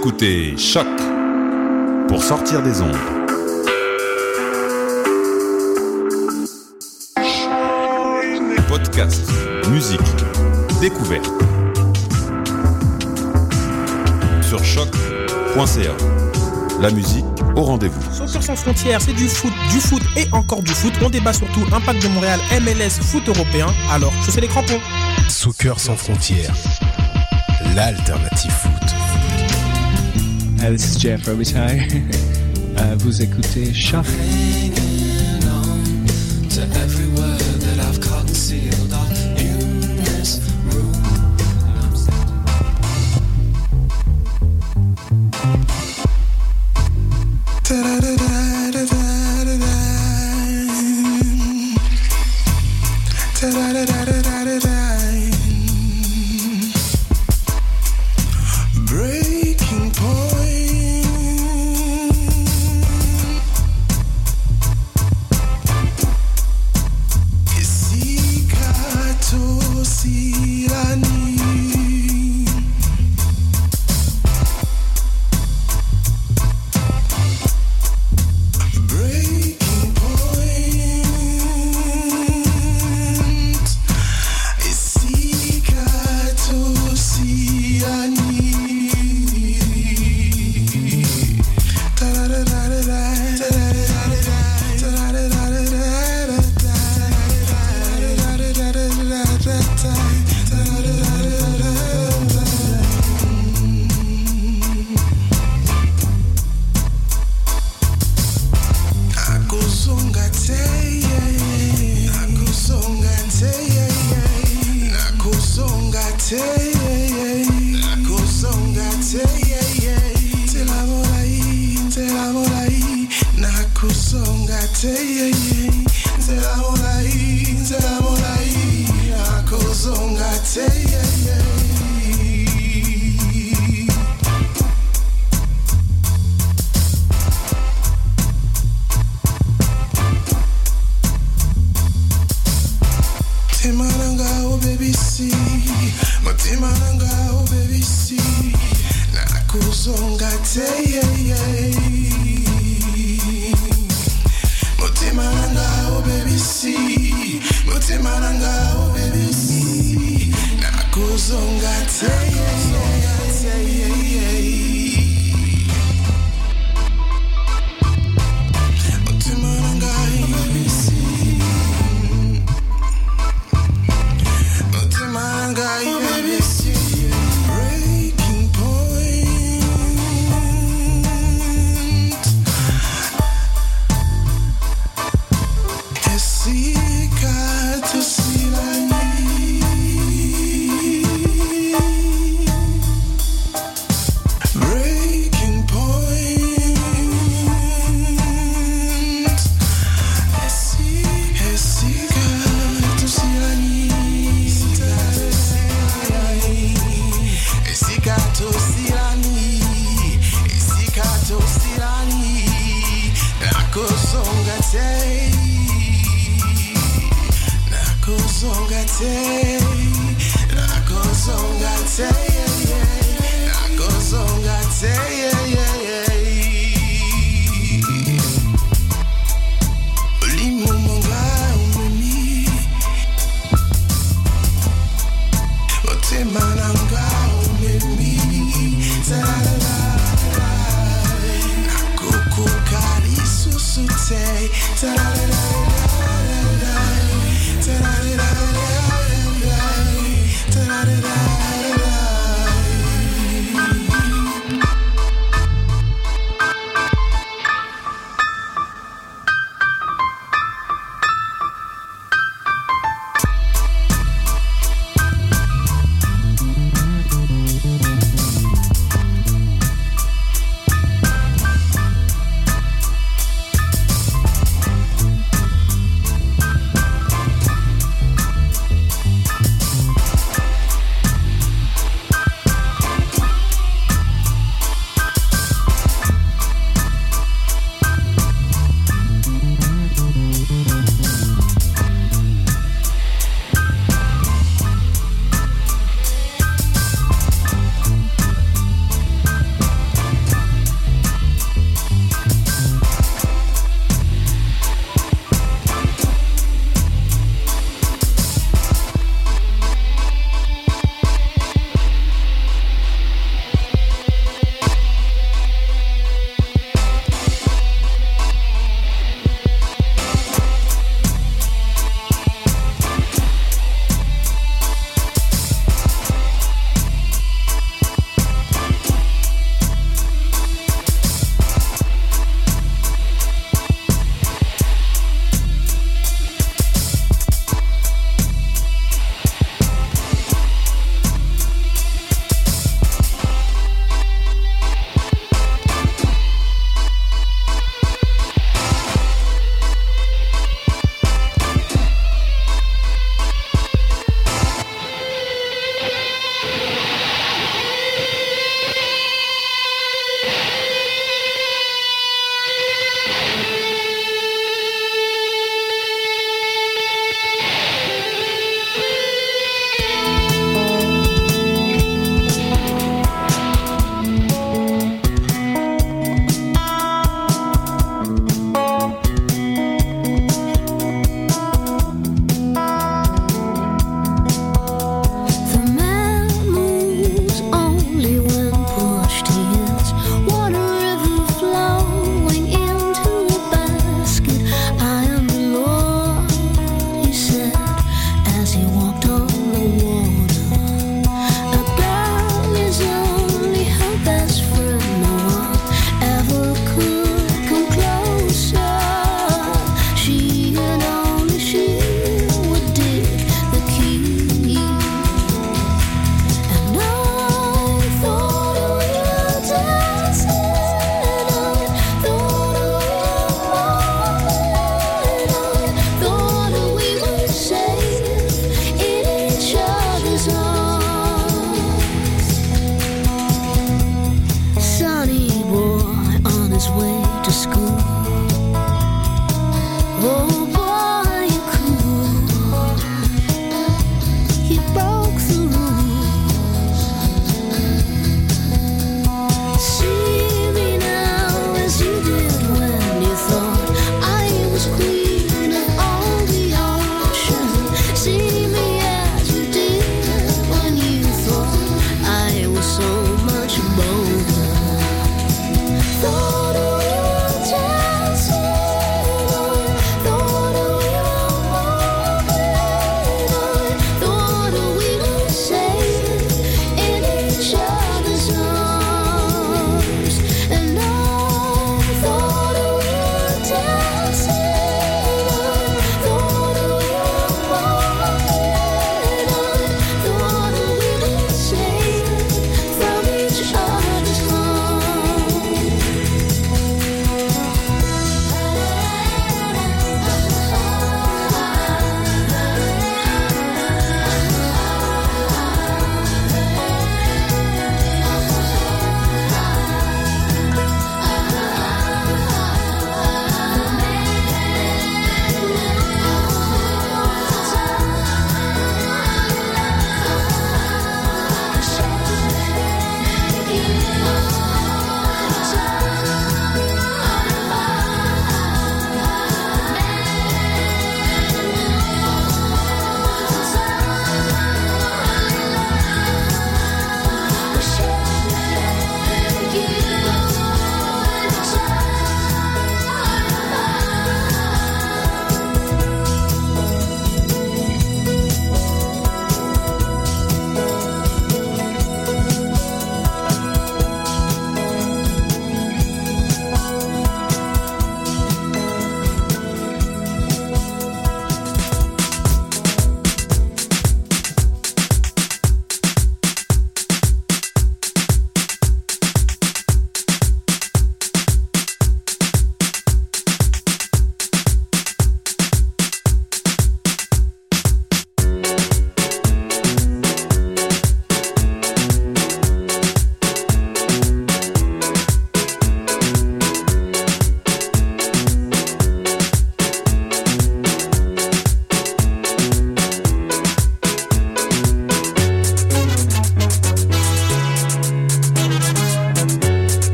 écoutez Choc pour sortir des ondes. Podcast, musique, découverte. Sur choc.ca. La musique au rendez-vous. Soccer sans frontières, c'est du foot, du foot et encore du foot. On débat surtout impact de Montréal, MLS, foot européen. Alors, sais les crampons. Soccer sans frontières, l'alternative foot. This is Jeff Robitaille. vous écoutez Choc.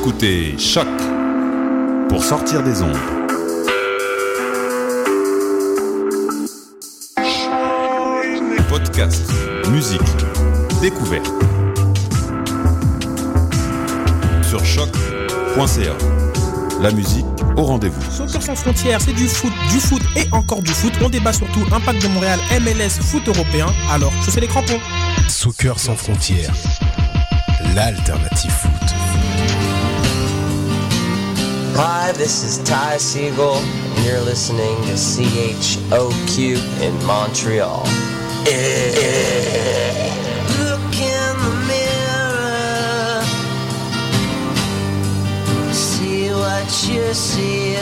écoutez Choc pour sortir des ondes. Podcast, musique, découverte. Sur choc.ca. La musique au rendez-vous. Soccer sans frontières, c'est du foot, du foot et encore du foot. On débat surtout impact de Montréal, MLS, foot européen. Alors, chaussez les crampons. Soccer sans frontières, l'alternative foot. Hi, this is Ty Siegel, and you're listening to CHOQ in Montreal. Look in the mirror, see what you see.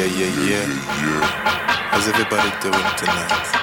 Yeah, yeah, yeah. yeah. How's everybody doing tonight?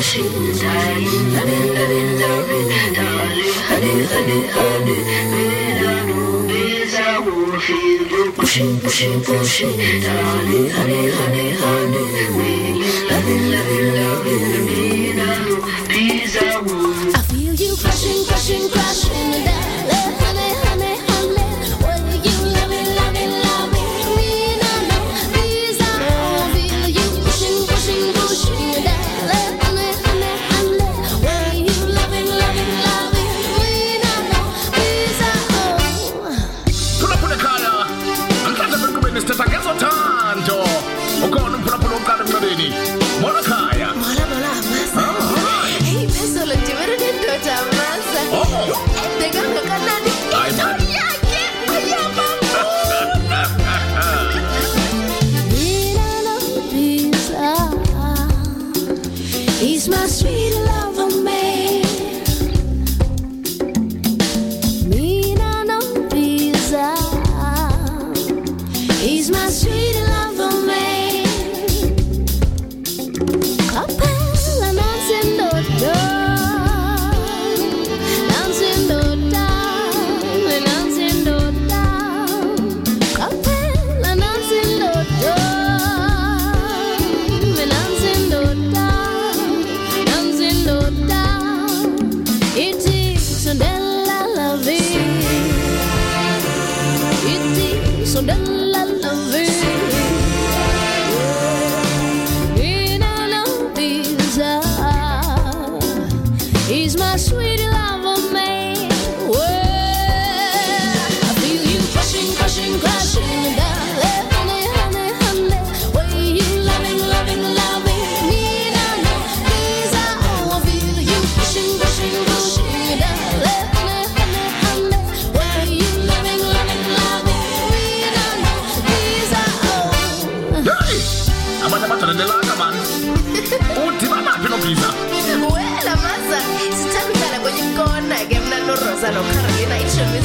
心太野。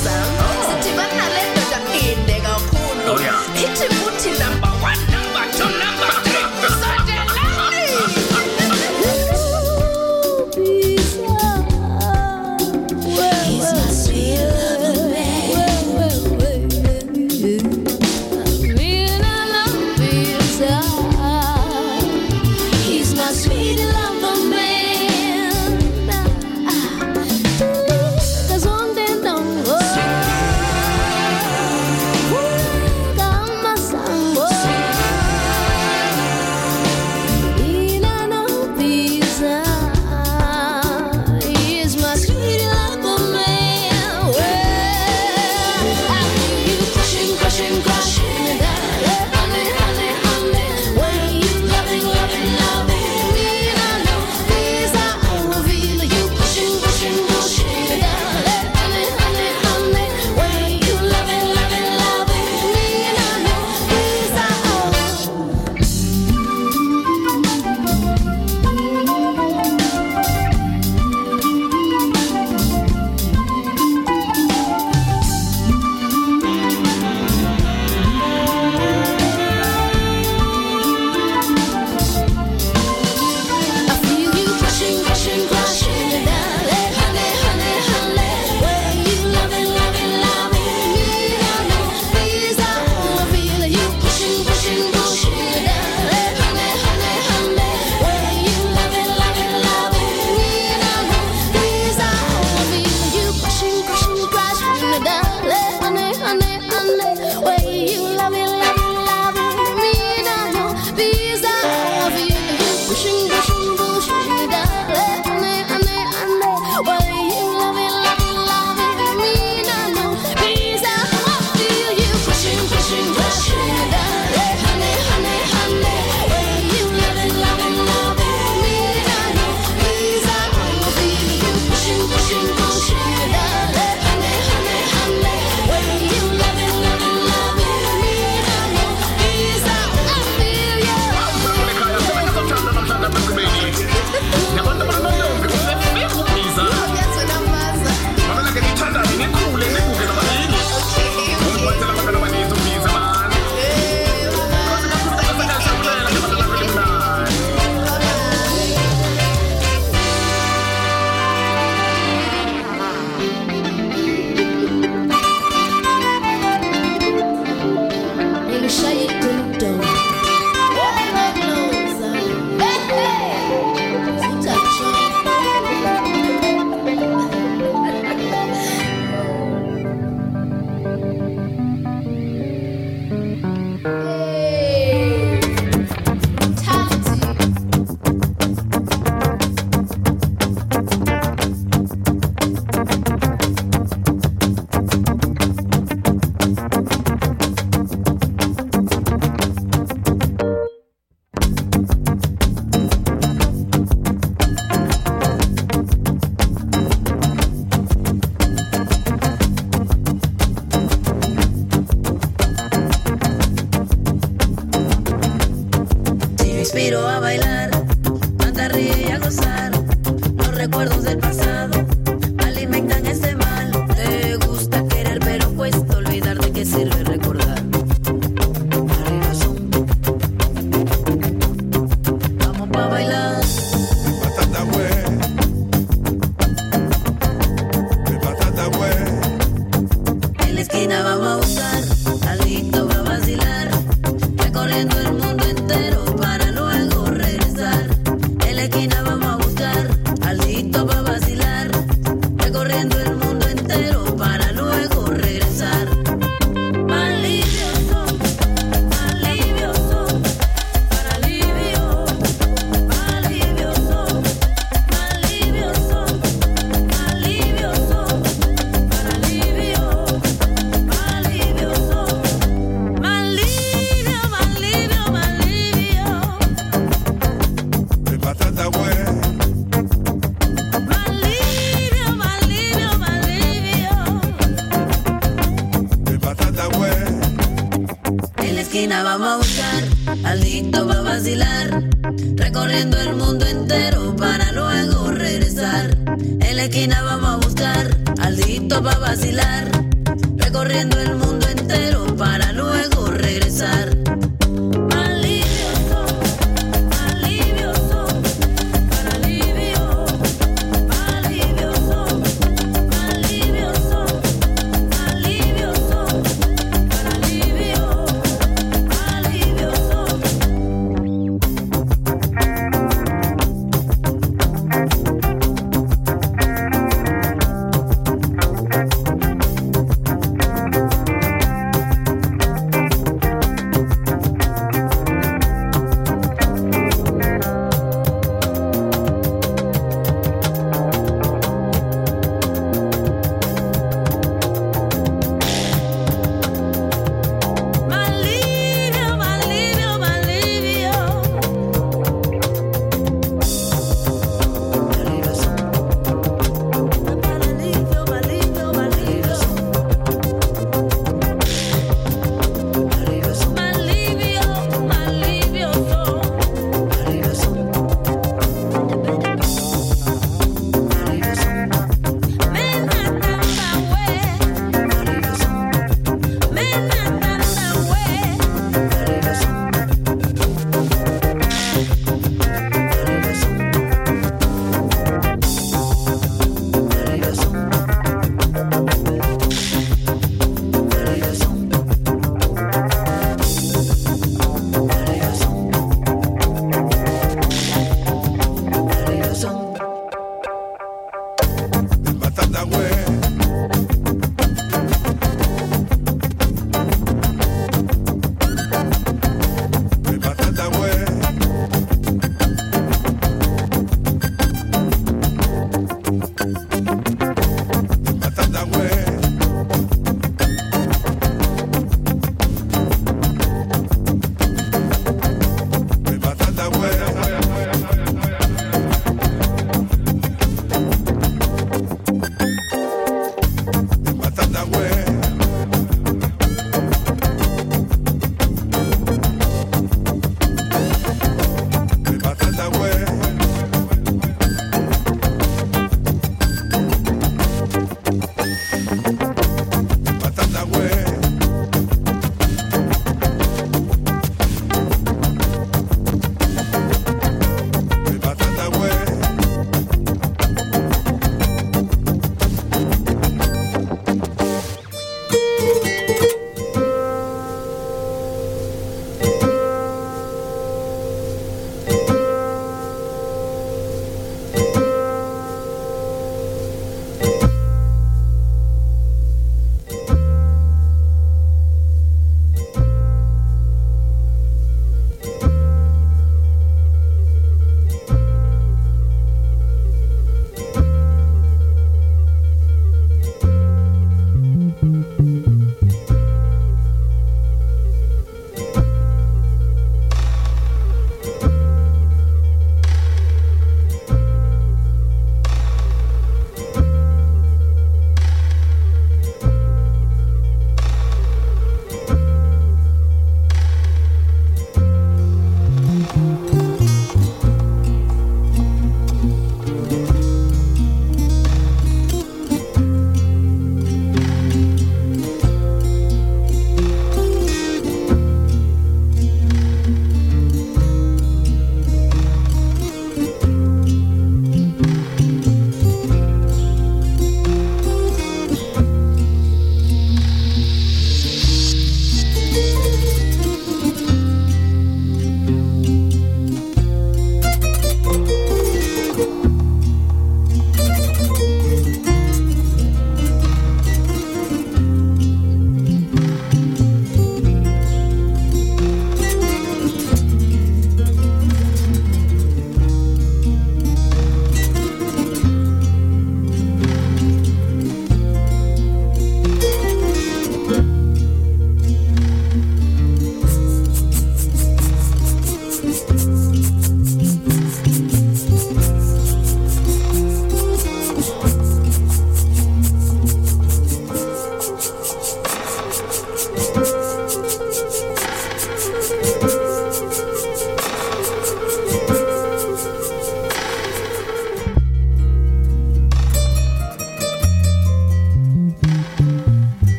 sound. Recuerdos del pasado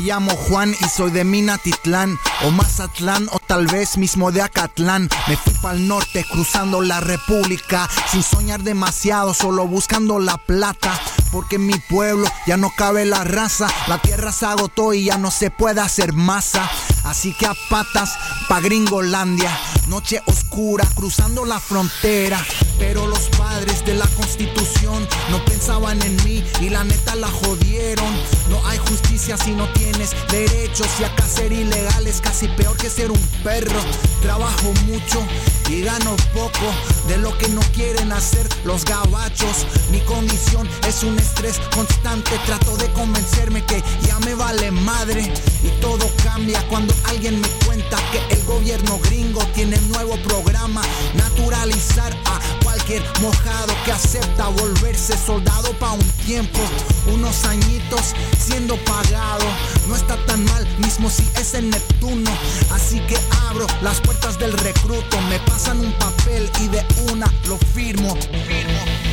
Me llamo Juan y soy de Minatitlán o Mazatlán o tal vez mismo de Acatlán. Me fui para el norte cruzando la república sin soñar demasiado, solo buscando la plata. Porque en mi pueblo ya no cabe la raza, la tierra se agotó y ya no se puede hacer masa. Así que a patas pa' Gringolandia, noche oscura cruzando la frontera. Pero los padres de la constitución no pensaban en mí y la neta la jodieron. No hay justicia si no tienes derechos y acá ser ilegal es casi peor que ser un perro. Trabajo mucho y gano poco de lo que no quieren hacer los gabachos. Mi condición es un estrés constante. Trato de convencerme que ya me vale madre y todo cambia cuando alguien me cuenta que el gobierno gringo tiene nuevo programa. Naturalizar a cualquier mojado que acepta volverse soldado pa' un tiempo. Unos añitos siendo pagado. No está tan mal, mismo si es en Neptuno. Así que abro las puertas del recruto. Me pasan un papel y de una lo firmo. firmo.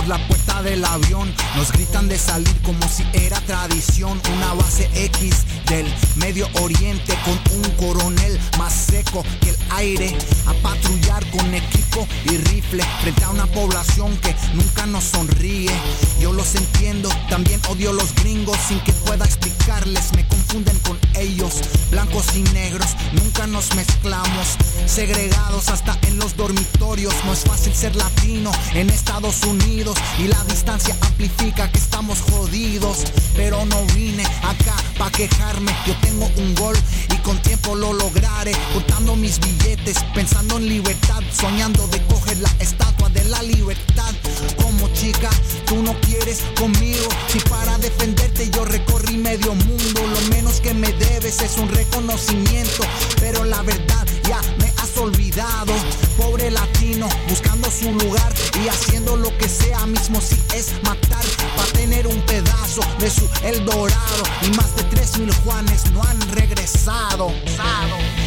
Por la puerta del avión. Nos gritan de salir como si era tradición. Una base X del Medio Oriente con un coronel más seco que el aire. A patrullar con equipo y rifle frente a una población que nunca nos sonríe. Yo los entiendo, también odio los gringos sin que pueda explicarles. Me confunden con ellos, blancos y negros. Nunca nos mezclamos, segregados hasta en los dormitorios. No es fácil ser latino en Estados Unidos y la distancia amplifica que estamos jodidos. Pero no vine acá pa' Yo tengo un gol y con tiempo lo lograré. Contando mis billetes, pensando en libertad, soñando de coger la estatua de la libertad. Como chica, tú no quieres conmigo. Si para defenderte yo recorrí medio mundo, lo menos que me debes es un reconocimiento. Pero la verdad ya me has olvidado. Pobre latino, buscando su lugar y haciendo lo que sea, mismo si es matar tener un pedazo de su El Dorado. Y más de tres mil Juanes no han regresado. Sado.